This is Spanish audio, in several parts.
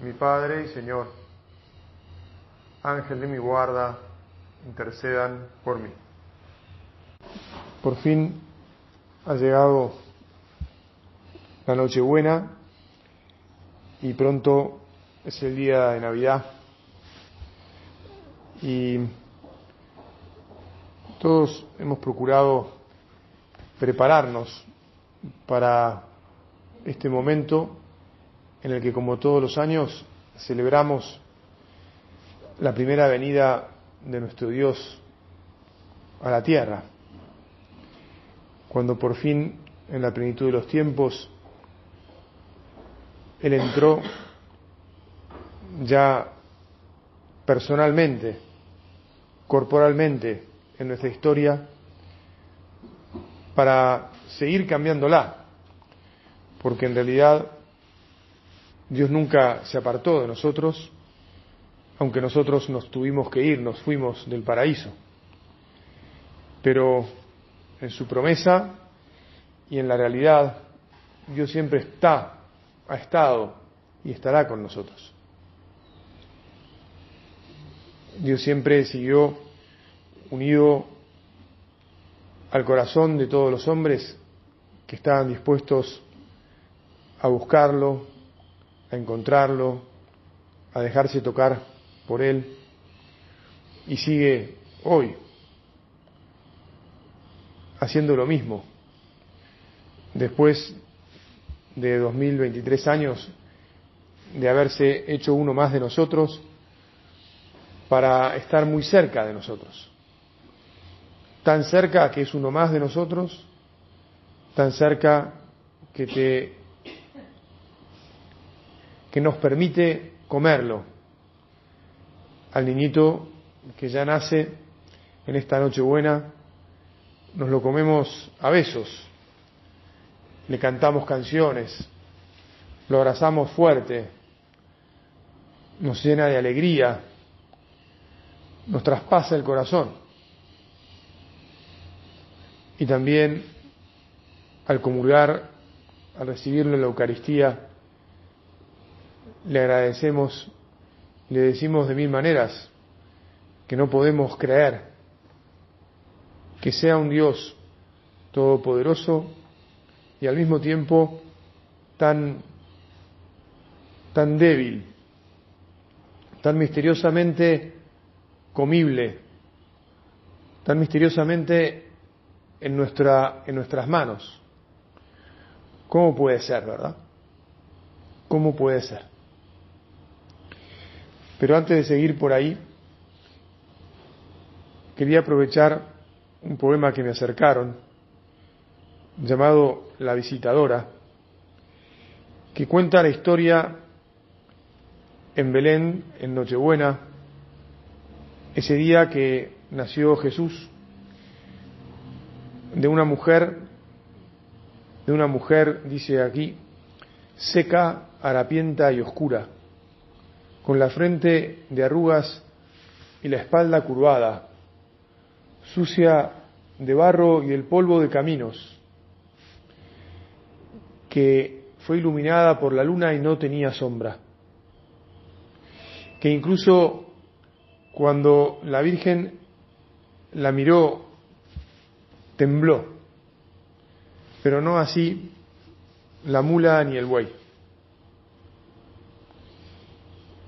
mi Padre y Señor, Ángel de mi guarda, intercedan por mí. Por fin ha llegado la Nochebuena y pronto es el día de Navidad y todos hemos procurado prepararnos para este momento en el que, como todos los años, celebramos la primera venida de nuestro Dios a la tierra, cuando por fin, en la plenitud de los tiempos, Él entró ya personalmente, corporalmente, en nuestra historia, para seguir cambiándola, porque en realidad Dios nunca se apartó de nosotros, aunque nosotros nos tuvimos que ir, nos fuimos del paraíso. Pero en su promesa y en la realidad, Dios siempre está, ha estado y estará con nosotros. Dios siempre siguió unido al corazón de todos los hombres que estaban dispuestos a buscarlo, a encontrarlo, a dejarse tocar por Él y sigue hoy haciendo lo mismo. Después de 2023 años de haberse hecho uno más de nosotros para estar muy cerca de nosotros. Tan cerca que es uno más de nosotros, tan cerca que te que nos permite comerlo. Al niñito que ya nace en esta noche buena, nos lo comemos a besos, le cantamos canciones, lo abrazamos fuerte, nos llena de alegría, nos traspasa el corazón. Y también al comulgar, al recibirlo en la Eucaristía, le agradecemos, le decimos de mil maneras que no podemos creer que sea un Dios todopoderoso y al mismo tiempo tan, tan débil, tan misteriosamente comible, tan misteriosamente en, nuestra, en nuestras manos. ¿Cómo puede ser, verdad? ¿Cómo puede ser? Pero antes de seguir por ahí, quería aprovechar un poema que me acercaron, llamado La visitadora, que cuenta la historia en Belén, en Nochebuena, ese día que nació Jesús, de una mujer, de una mujer, dice aquí, seca, harapienta y oscura con la frente de arrugas y la espalda curvada, sucia de barro y el polvo de caminos, que fue iluminada por la luna y no tenía sombra, que incluso cuando la Virgen la miró, tembló, pero no así la mula ni el buey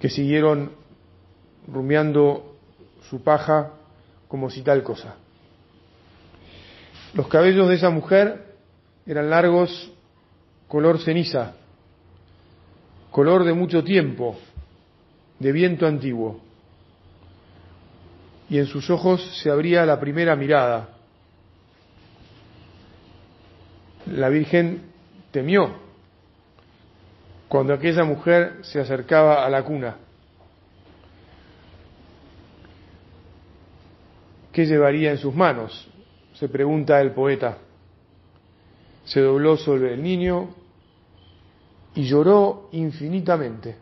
que siguieron rumiando su paja como si tal cosa. Los cabellos de esa mujer eran largos, color ceniza, color de mucho tiempo, de viento antiguo. Y en sus ojos se abría la primera mirada. La Virgen temió cuando aquella mujer se acercaba a la cuna. ¿Qué llevaría en sus manos? Se pregunta el poeta. Se dobló sobre el niño y lloró infinitamente.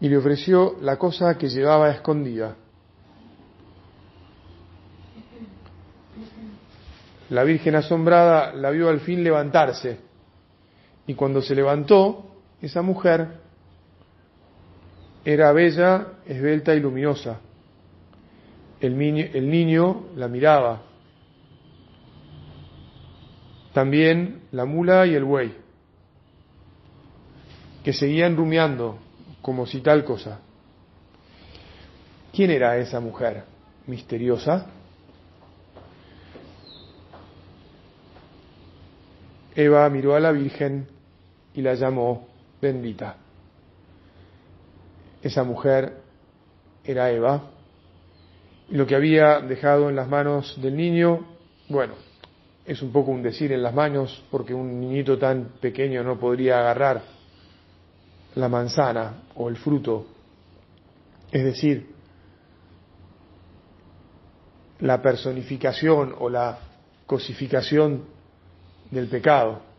Y le ofreció la cosa que llevaba escondida. La Virgen asombrada la vio al fin levantarse y cuando se levantó, esa mujer era bella, esbelta y luminosa. El niño, el niño la miraba. También la mula y el buey, que seguían rumiando como si tal cosa. ¿Quién era esa mujer misteriosa? Eva miró a la Virgen y la llamó bendita. Esa mujer era Eva. Y lo que había dejado en las manos del niño, bueno, es un poco un decir en las manos, porque un niñito tan pequeño no podría agarrar la manzana o el fruto. Es decir, la personificación o la cosificación del pecado.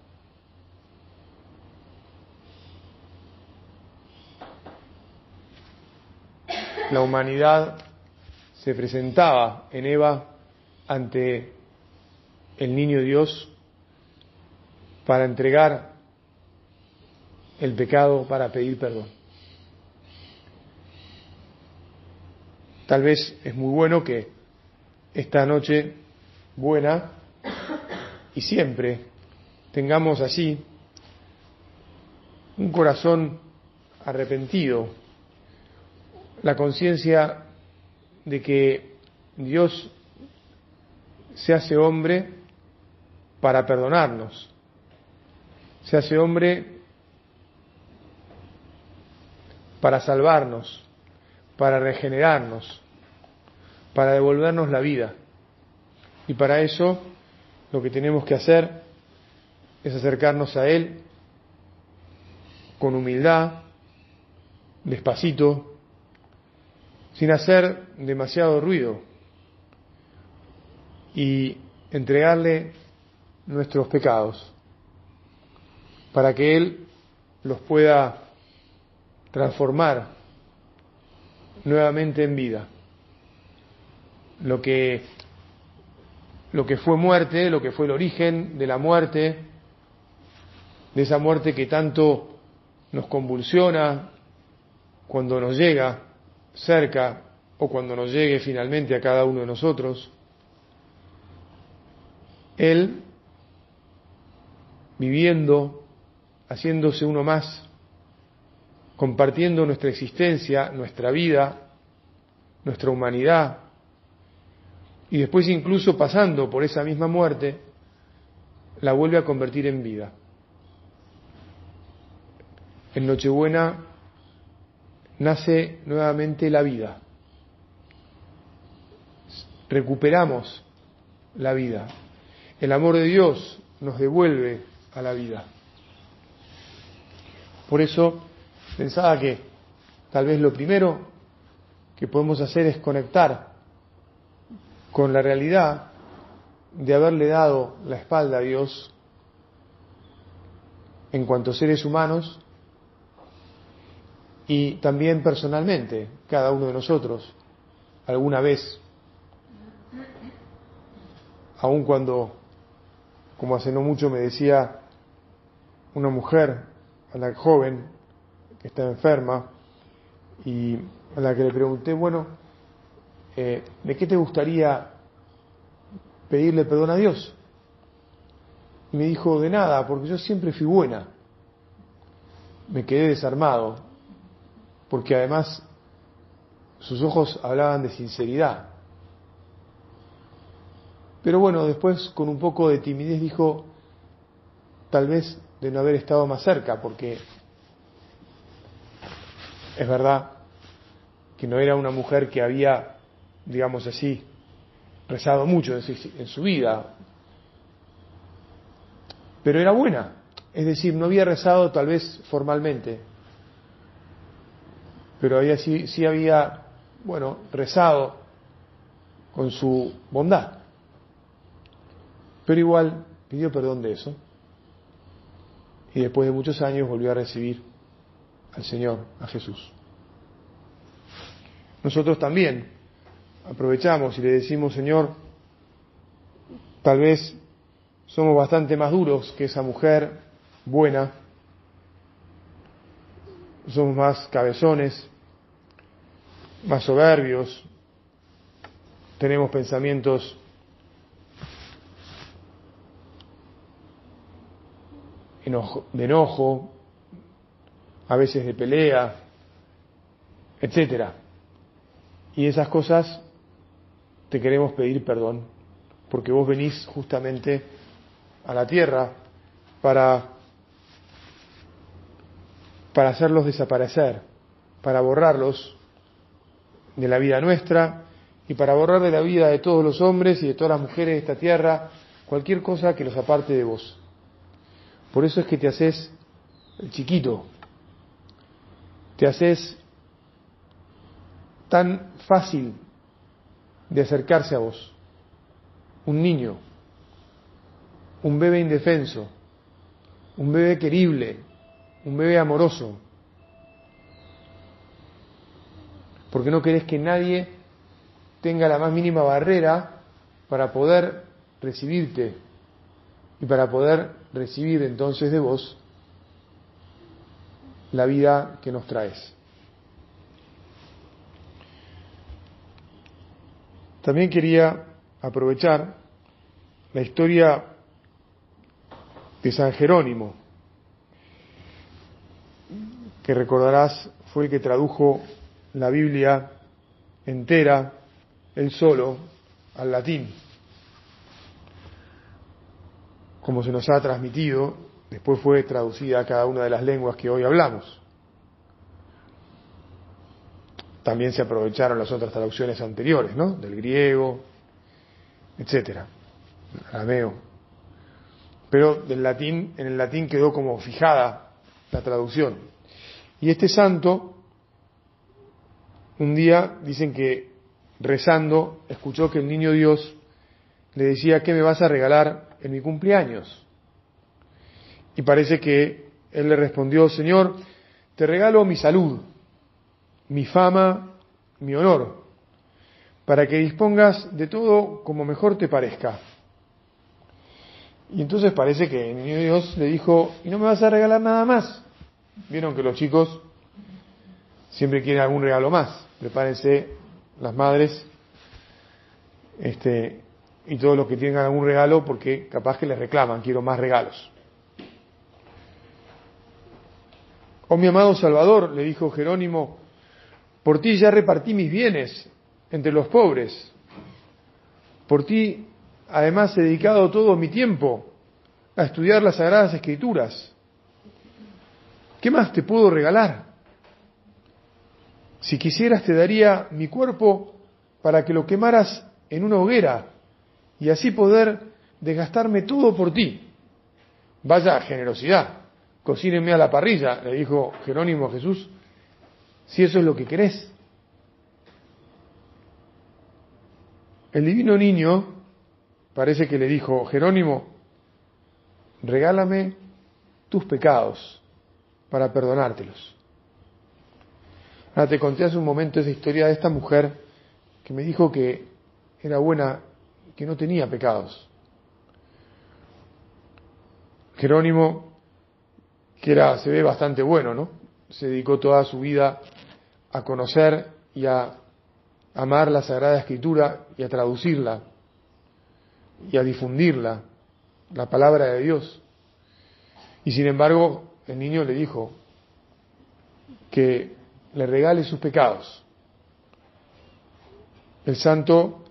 La humanidad se presentaba en Eva ante el niño Dios para entregar el pecado, para pedir perdón. Tal vez es muy bueno que esta noche buena y siempre tengamos así un corazón arrepentido, la conciencia de que Dios se hace hombre para perdonarnos, se hace hombre para salvarnos, para regenerarnos, para devolvernos la vida. Y para eso lo que tenemos que hacer es acercarnos a Él con humildad, despacito, sin hacer demasiado ruido y entregarle nuestros pecados para que Él los pueda transformar nuevamente en vida. Lo que lo que fue muerte, lo que fue el origen de la muerte, de esa muerte que tanto nos convulsiona cuando nos llega cerca o cuando nos llegue finalmente a cada uno de nosotros. Él, viviendo, haciéndose uno más, compartiendo nuestra existencia, nuestra vida, nuestra humanidad, y después incluso pasando por esa misma muerte, la vuelve a convertir en vida. En Nochebuena nace nuevamente la vida. Recuperamos la vida. El amor de Dios nos devuelve a la vida. Por eso pensaba que tal vez lo primero que podemos hacer es conectar con la realidad de haberle dado la espalda a Dios en cuanto a seres humanos y también personalmente, cada uno de nosotros, alguna vez, aun cuando, como hace no mucho me decía una mujer, a la joven, que está enferma, y a la que le pregunté, bueno, eh, ¿de qué te gustaría pedirle perdón a Dios? Y me dijo, de nada, porque yo siempre fui buena. Me quedé desarmado, porque además sus ojos hablaban de sinceridad. Pero bueno, después con un poco de timidez dijo, tal vez de no haber estado más cerca, porque es verdad que no era una mujer que había digamos así, rezado mucho en su vida, pero era buena, es decir, no había rezado tal vez formalmente, pero había, sí, sí había, bueno, rezado con su bondad. Pero igual pidió perdón de eso y después de muchos años volvió a recibir al Señor, a Jesús. Nosotros también aprovechamos y le decimos, Señor, tal vez somos bastante más duros que esa mujer buena, somos más cabezones, más soberbios, tenemos pensamientos de enojo, a veces de pelea, etcétera. Y esas cosas te queremos pedir perdón, porque vos venís justamente a la tierra para, para hacerlos desaparecer, para borrarlos de la vida nuestra y para borrar de la vida de todos los hombres y de todas las mujeres de esta tierra cualquier cosa que los aparte de vos. Por eso es que te haces chiquito, te haces tan fácil de acercarse a vos. Un niño, un bebé indefenso, un bebé querible, un bebé amoroso. Porque no querés que nadie tenga la más mínima barrera para poder recibirte y para poder recibir entonces de vos la vida que nos traes. También quería aprovechar la historia de San Jerónimo, que recordarás fue el que tradujo la Biblia entera, él solo, al latín como se nos ha transmitido, después fue traducida a cada una de las lenguas que hoy hablamos. También se aprovecharon las otras traducciones anteriores, ¿no? Del griego, etcétera, arameo. Pero del latín, en el latín quedó como fijada la traducción. Y este santo, un día dicen que rezando, escuchó que el niño Dios le decía, ¿qué me vas a regalar en mi cumpleaños. Y parece que él le respondió, Señor, te regalo mi salud, mi fama, mi honor, para que dispongas de todo como mejor te parezca. Y entonces parece que el niño Dios le dijo, ¿y no me vas a regalar nada más? Vieron que los chicos siempre quieren algún regalo más. Prepárense las madres este, y todos los que tengan algún regalo porque capaz que les reclaman, quiero más regalos. Oh mi amado Salvador, le dijo Jerónimo, por ti ya repartí mis bienes entre los pobres. Por ti, además, he dedicado todo mi tiempo a estudiar las sagradas escrituras. ¿Qué más te puedo regalar? Si quisieras te daría mi cuerpo para que lo quemaras en una hoguera y así poder desgastarme todo por ti. Vaya generosidad, cocínenme a la parrilla, le dijo Jerónimo Jesús, si eso es lo que querés. El divino niño parece que le dijo, Jerónimo, regálame tus pecados para perdonártelos. Ahora te conté hace un momento esa historia de esta mujer que me dijo que era buena que no tenía pecados. Jerónimo, que era, se ve bastante bueno, ¿no? Se dedicó toda su vida a conocer y a amar la Sagrada Escritura y a traducirla y a difundirla, la palabra de Dios. Y sin embargo, el niño le dijo que le regale sus pecados. El santo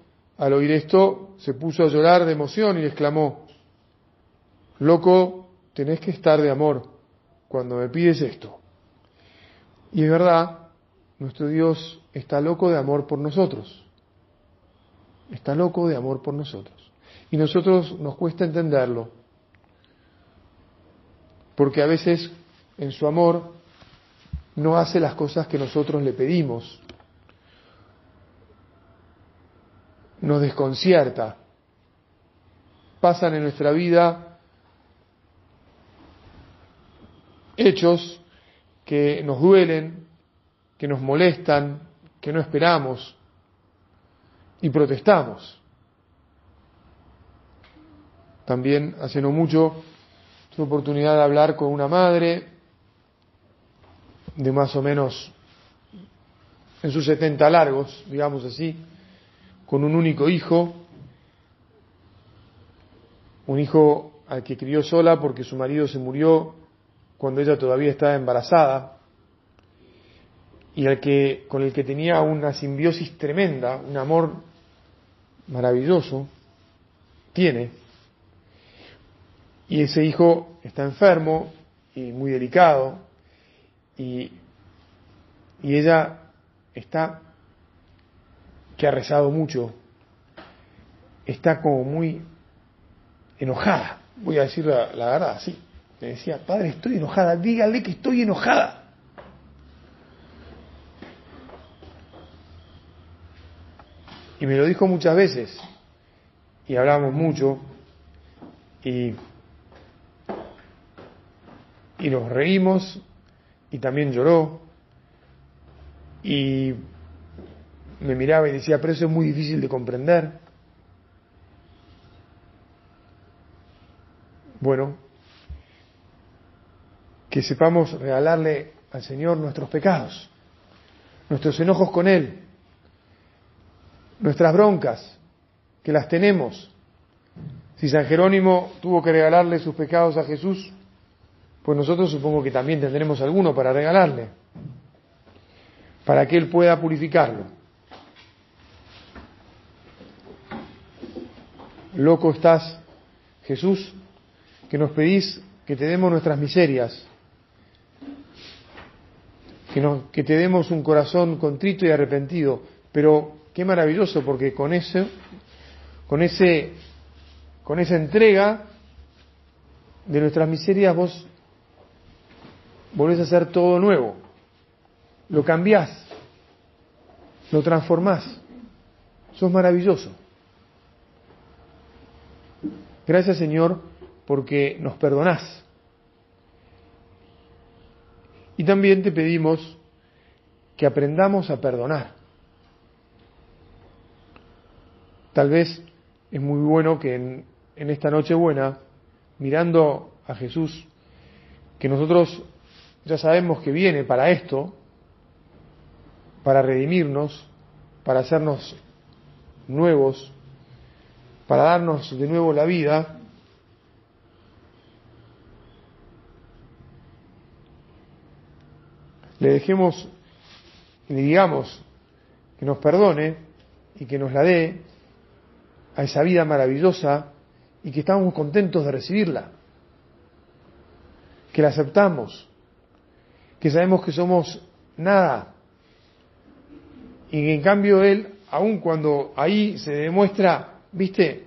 al oír esto, se puso a llorar de emoción y exclamó, Loco, tenés que estar de amor cuando me pides esto. Y es verdad, nuestro Dios está loco de amor por nosotros. Está loco de amor por nosotros. Y nosotros nos cuesta entenderlo. Porque a veces en su amor no hace las cosas que nosotros le pedimos nos desconcierta. Pasan en nuestra vida hechos que nos duelen, que nos molestan, que no esperamos y protestamos. También hace no mucho tuve oportunidad de hablar con una madre de más o menos en sus 70 largos, digamos así, con un único hijo, un hijo al que crió sola porque su marido se murió cuando ella todavía estaba embarazada y al que con el que tenía una simbiosis tremenda, un amor maravilloso, tiene. Y ese hijo está enfermo y muy delicado. Y, y ella está que ha rezado mucho, está como muy enojada, voy a decir la, verdad, sí. Me decía, padre, estoy enojada, dígale que estoy enojada. Y me lo dijo muchas veces, y hablamos mucho, y, y nos reímos, y también lloró, y me miraba y decía, pero eso es muy difícil de comprender. Bueno, que sepamos regalarle al Señor nuestros pecados, nuestros enojos con Él, nuestras broncas, que las tenemos. Si San Jerónimo tuvo que regalarle sus pecados a Jesús, pues nosotros supongo que también tendremos alguno para regalarle, para que Él pueda purificarlo. Loco estás, Jesús, que nos pedís que te demos nuestras miserias, que, que te demos un corazón contrito y arrepentido. Pero qué maravilloso, porque con eso, con ese, con esa entrega de nuestras miserias, vos volvés a hacer todo nuevo. Lo cambiás, lo transformás. Sos maravilloso. Gracias Señor porque nos perdonás. Y también te pedimos que aprendamos a perdonar. Tal vez es muy bueno que en, en esta noche buena, mirando a Jesús, que nosotros ya sabemos que viene para esto, para redimirnos, para hacernos nuevos, para darnos de nuevo la vida, le dejemos le digamos que nos perdone y que nos la dé a esa vida maravillosa y que estamos contentos de recibirla, que la aceptamos, que sabemos que somos nada y en cambio Él, aun cuando ahí se demuestra viste,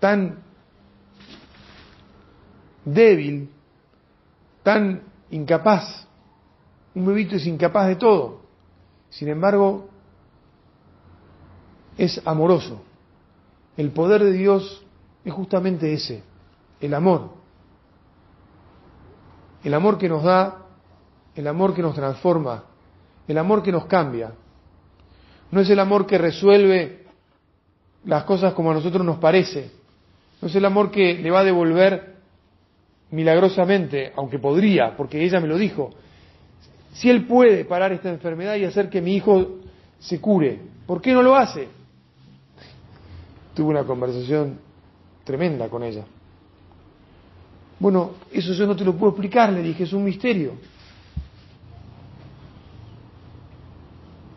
tan débil, tan incapaz. Un bebito es incapaz de todo. Sin embargo, es amoroso. El poder de Dios es justamente ese, el amor. El amor que nos da, el amor que nos transforma, el amor que nos cambia. No es el amor que resuelve las cosas como a nosotros nos parece. No es el amor que le va a devolver milagrosamente, aunque podría, porque ella me lo dijo. Si él puede parar esta enfermedad y hacer que mi hijo se cure, ¿por qué no lo hace? Tuve una conversación tremenda con ella. Bueno, eso yo no te lo puedo explicar, le dije, es un misterio.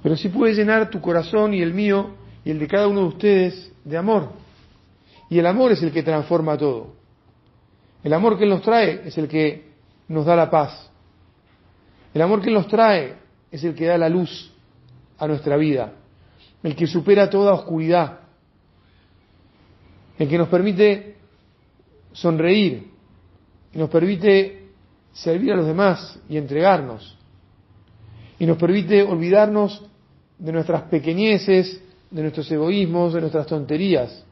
Pero sí puede llenar tu corazón y el mío y el de cada uno de ustedes de amor. Y el amor es el que transforma todo. El amor que nos trae es el que nos da la paz. El amor que nos trae es el que da la luz a nuestra vida, el que supera toda oscuridad, el que nos permite sonreír, y nos permite servir a los demás y entregarnos, y nos permite olvidarnos de nuestras pequeñeces, de nuestros egoísmos, de nuestras tonterías.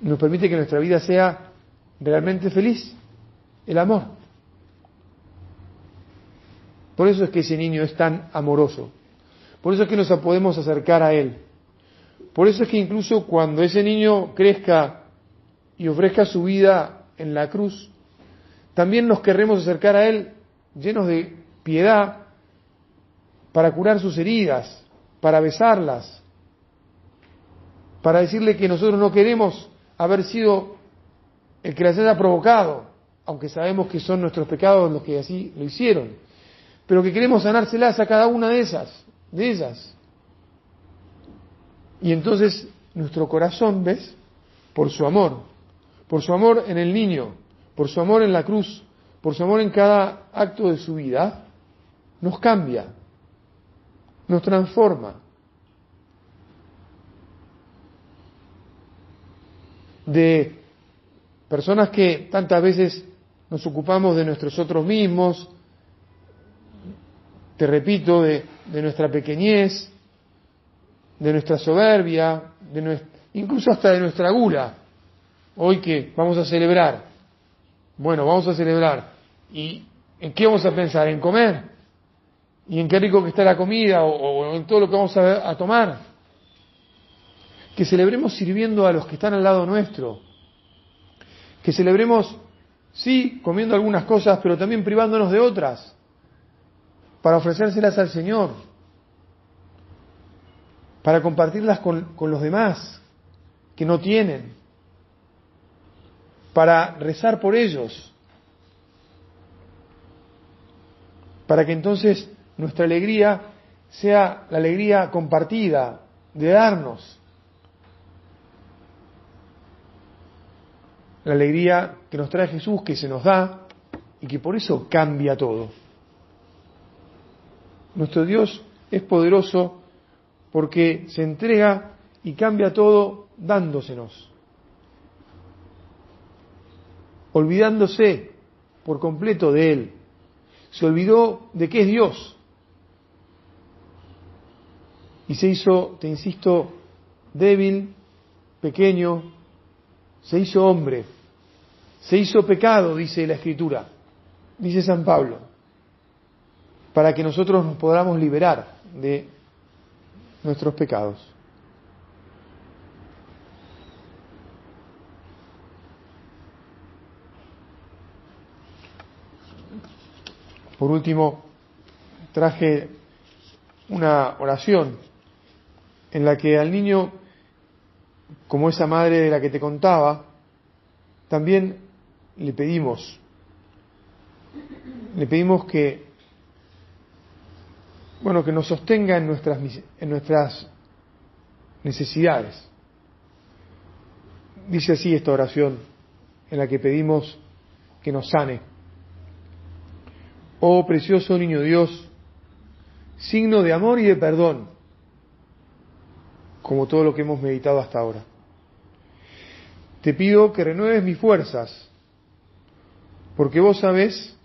Nos permite que nuestra vida sea realmente feliz, el amor. Por eso es que ese niño es tan amoroso. Por eso es que nos podemos acercar a él. Por eso es que incluso cuando ese niño crezca y ofrezca su vida en la cruz, también nos querremos acercar a él llenos de piedad para curar sus heridas, para besarlas, para decirle que nosotros no queremos haber sido el que las haya provocado, aunque sabemos que son nuestros pecados los que así lo hicieron, pero que queremos sanárselas a cada una de esas, de ellas. Y entonces nuestro corazón, ¿ves? Por su amor, por su amor en el niño, por su amor en la cruz, por su amor en cada acto de su vida, nos cambia, nos transforma. De personas que tantas veces nos ocupamos de nuestros otros mismos, te repito, de, nuestra pequeñez, de nuestra soberbia, de incluso hasta de nuestra gula. Hoy que vamos a celebrar, bueno, vamos a celebrar. ¿Y en qué vamos a pensar? ¿En comer? ¿Y en qué rico que está la comida? ¿O, en todo lo que vamos a, a tomar? Que celebremos sirviendo a los que están al lado nuestro. Que celebremos, sí, comiendo algunas cosas, pero también privándonos de otras. Para ofrecérselas al Señor. Para compartirlas con, con los demás que no tienen para rezar por ellos, para que entonces nuestra alegría sea la alegría compartida, de darnos, la alegría que nos trae Jesús, que se nos da y que por eso cambia todo. Nuestro Dios es poderoso porque se entrega y cambia todo dándosenos olvidándose por completo de Él. Se olvidó de que es Dios. Y se hizo, te insisto, débil, pequeño, se hizo hombre, se hizo pecado, dice la Escritura, dice San Pablo, para que nosotros nos podamos liberar de nuestros pecados. Por último, traje una oración en la que al niño, como esa madre de la que te contaba, también le pedimos, le pedimos que, bueno, que nos sostenga en nuestras, en nuestras necesidades. Dice así esta oración en la que pedimos que nos sane. Oh precioso niño Dios, signo de amor y de perdón, como todo lo que hemos meditado hasta ahora. Te pido que renueves mis fuerzas, porque vos sabés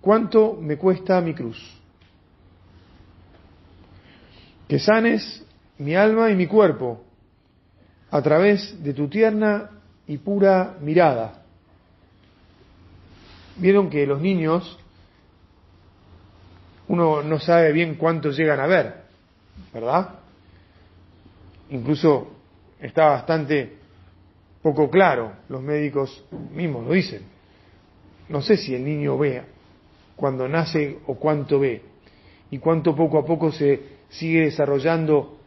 cuánto me cuesta mi cruz. Que sanes mi alma y mi cuerpo a través de tu tierna y pura mirada. Vieron que los niños uno no sabe bien cuántos llegan a ver, ¿verdad? Incluso está bastante poco claro, los médicos mismos lo dicen. No sé si el niño ve cuando nace o cuánto ve, y cuánto poco a poco se sigue desarrollando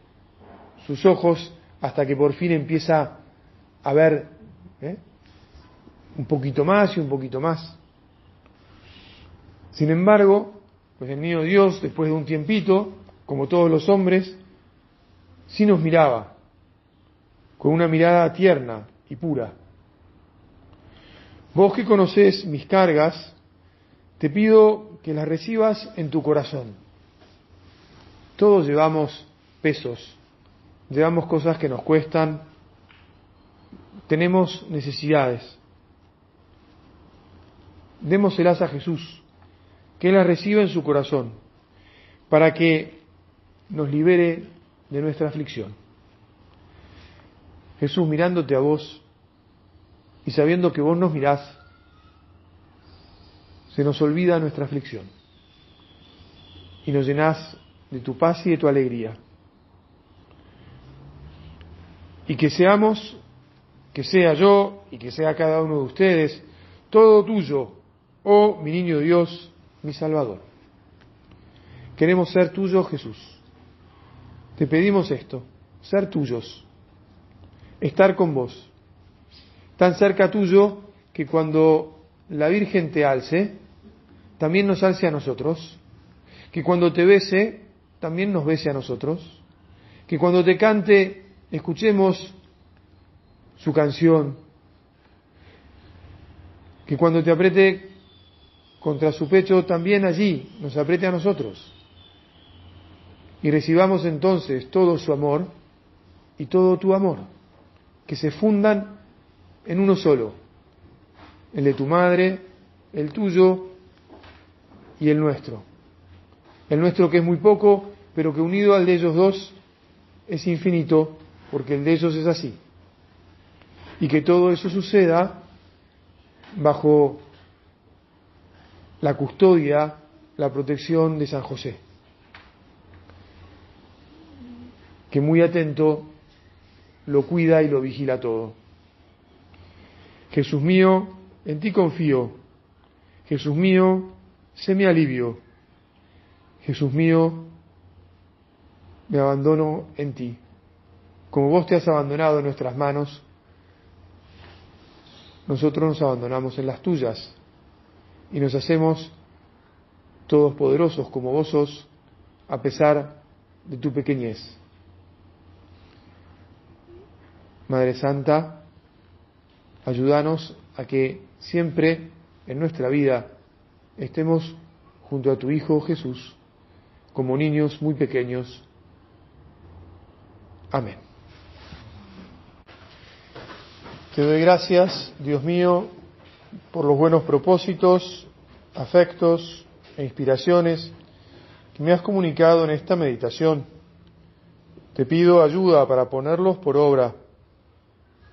sus ojos hasta que por fin empieza a ver ¿eh? un poquito más y un poquito más. Sin embargo, pues el niño Dios, después de un tiempito, como todos los hombres, sí nos miraba, con una mirada tierna y pura. Vos que conocés mis cargas, te pido que las recibas en tu corazón. Todos llevamos pesos, llevamos cosas que nos cuestan, tenemos necesidades. Démoselas a Jesús que la reciba en su corazón, para que nos libere de nuestra aflicción. Jesús, mirándote a vos y sabiendo que vos nos mirás, se nos olvida nuestra aflicción y nos llenás de tu paz y de tu alegría. Y que seamos, que sea yo y que sea cada uno de ustedes, todo tuyo, oh mi niño Dios, mi Salvador. Queremos ser tuyos, Jesús. Te pedimos esto, ser tuyos, estar con vos, tan cerca tuyo que cuando la Virgen te alce, también nos alce a nosotros, que cuando te bese, también nos bese a nosotros, que cuando te cante, escuchemos su canción, que cuando te apriete contra su pecho, también allí nos apriete a nosotros. Y recibamos entonces todo su amor y todo tu amor, que se fundan en uno solo, el de tu madre, el tuyo y el nuestro. El nuestro que es muy poco, pero que unido al de ellos dos es infinito, porque el de ellos es así. Y que todo eso suceda bajo la custodia, la protección de San José, que muy atento lo cuida y lo vigila todo. Jesús mío, en ti confío. Jesús mío, sé mi alivio. Jesús mío, me abandono en ti. Como vos te has abandonado en nuestras manos, nosotros nos abandonamos en las tuyas y nos hacemos todos poderosos como vos sos, a pesar de tu pequeñez. Madre Santa, ayúdanos a que siempre en nuestra vida estemos junto a tu Hijo Jesús, como niños muy pequeños. Amén. Te doy gracias, Dios mío, por los buenos propósitos, afectos e inspiraciones que me has comunicado en esta meditación. Te pido ayuda para ponerlos por obra.